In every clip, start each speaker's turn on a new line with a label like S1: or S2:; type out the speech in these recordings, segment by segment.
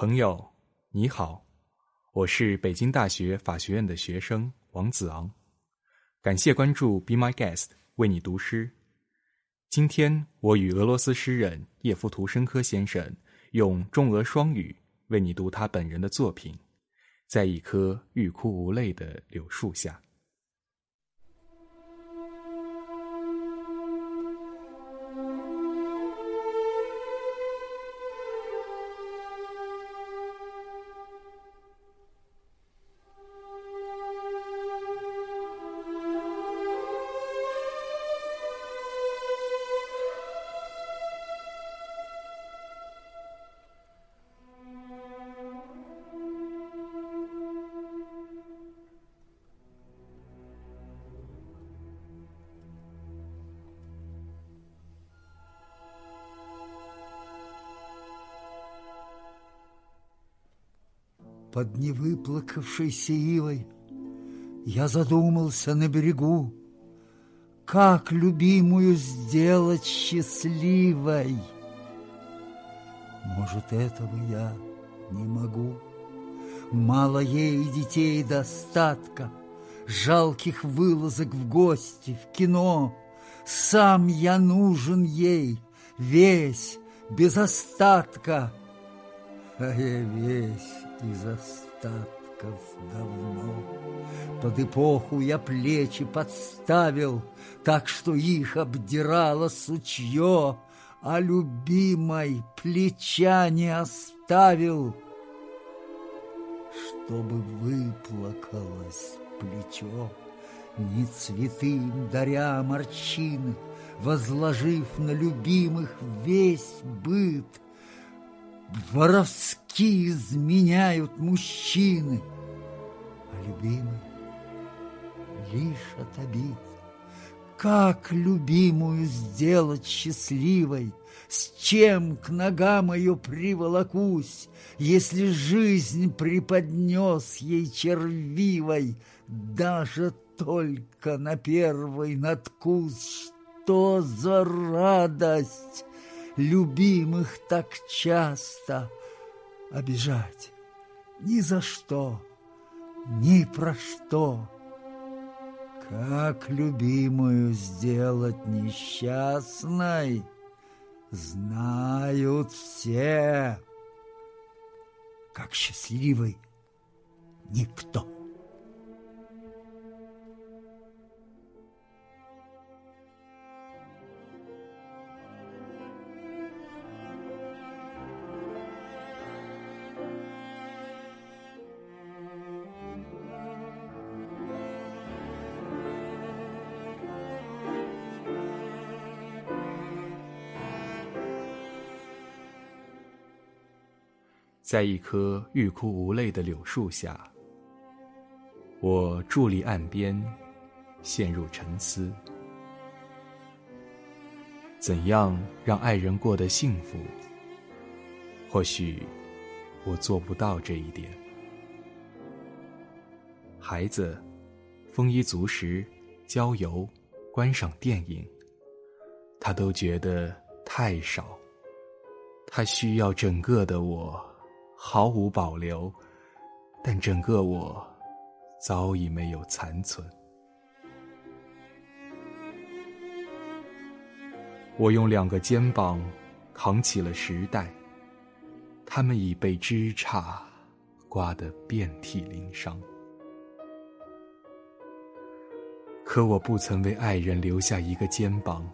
S1: 朋友，你好，我是北京大学法学院的学生王子昂，感谢关注 Be My Guest，为你读诗。今天我与俄罗斯诗人叶夫图申科先生用中俄双语为你读他本人的作品，在一棵欲哭无泪的柳树下。
S2: Под невыплакавшейся ивой Я задумался на берегу, Как любимую сделать счастливой. Может, этого я не могу. Мало ей детей достатка, Жалких вылазок в гости, в кино. Сам я нужен ей, весь, без остатка, А я весь из остатков давно. Под эпоху я плечи подставил, Так что их обдирало сучье, А любимой плеча не оставил, Чтобы выплакалось плечо. Ни цветы даря морщины, Возложив на любимых весь быт — Воровски изменяют мужчины, А любимый лишь от обид. Как любимую сделать счастливой, С чем к ногам ее приволокусь, Если жизнь преподнес ей червивой Даже только на первый надкус, Что за радость! Любимых так часто обижать. Ни за что, ни про что. Как любимую сделать несчастной, знают все. Как счастливый никто.
S1: 在一棵欲哭无泪的柳树下，我伫立岸边，陷入沉思。怎样让爱人过得幸福？或许我做不到这一点。孩子，丰衣足食，郊游，观赏电影，他都觉得太少。他需要整个的我。毫无保留，但整个我早已没有残存。我用两个肩膀扛起了时代，他们已被枝杈刮得遍体鳞伤。可我不曾为爱人留下一个肩膀，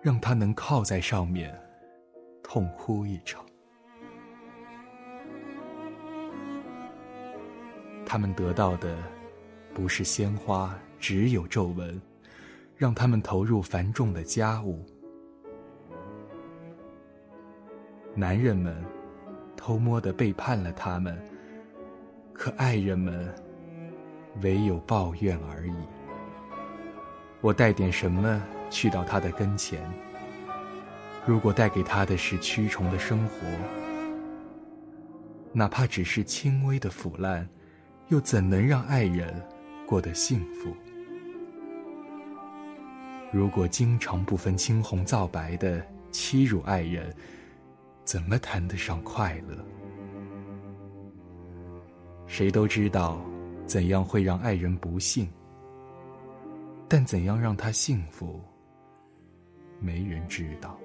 S1: 让他能靠在上面，痛哭一场。他们得到的不是鲜花，只有皱纹，让他们投入繁重的家务。男人们偷摸的背叛了他们，可爱人们唯有抱怨而已。我带点什么去到他的跟前？如果带给他的是蛆虫的生活，哪怕只是轻微的腐烂。又怎能让爱人过得幸福？如果经常不分青红皂白的欺辱爱人，怎么谈得上快乐？谁都知道怎样会让爱人不幸，但怎样让他幸福，没人知道。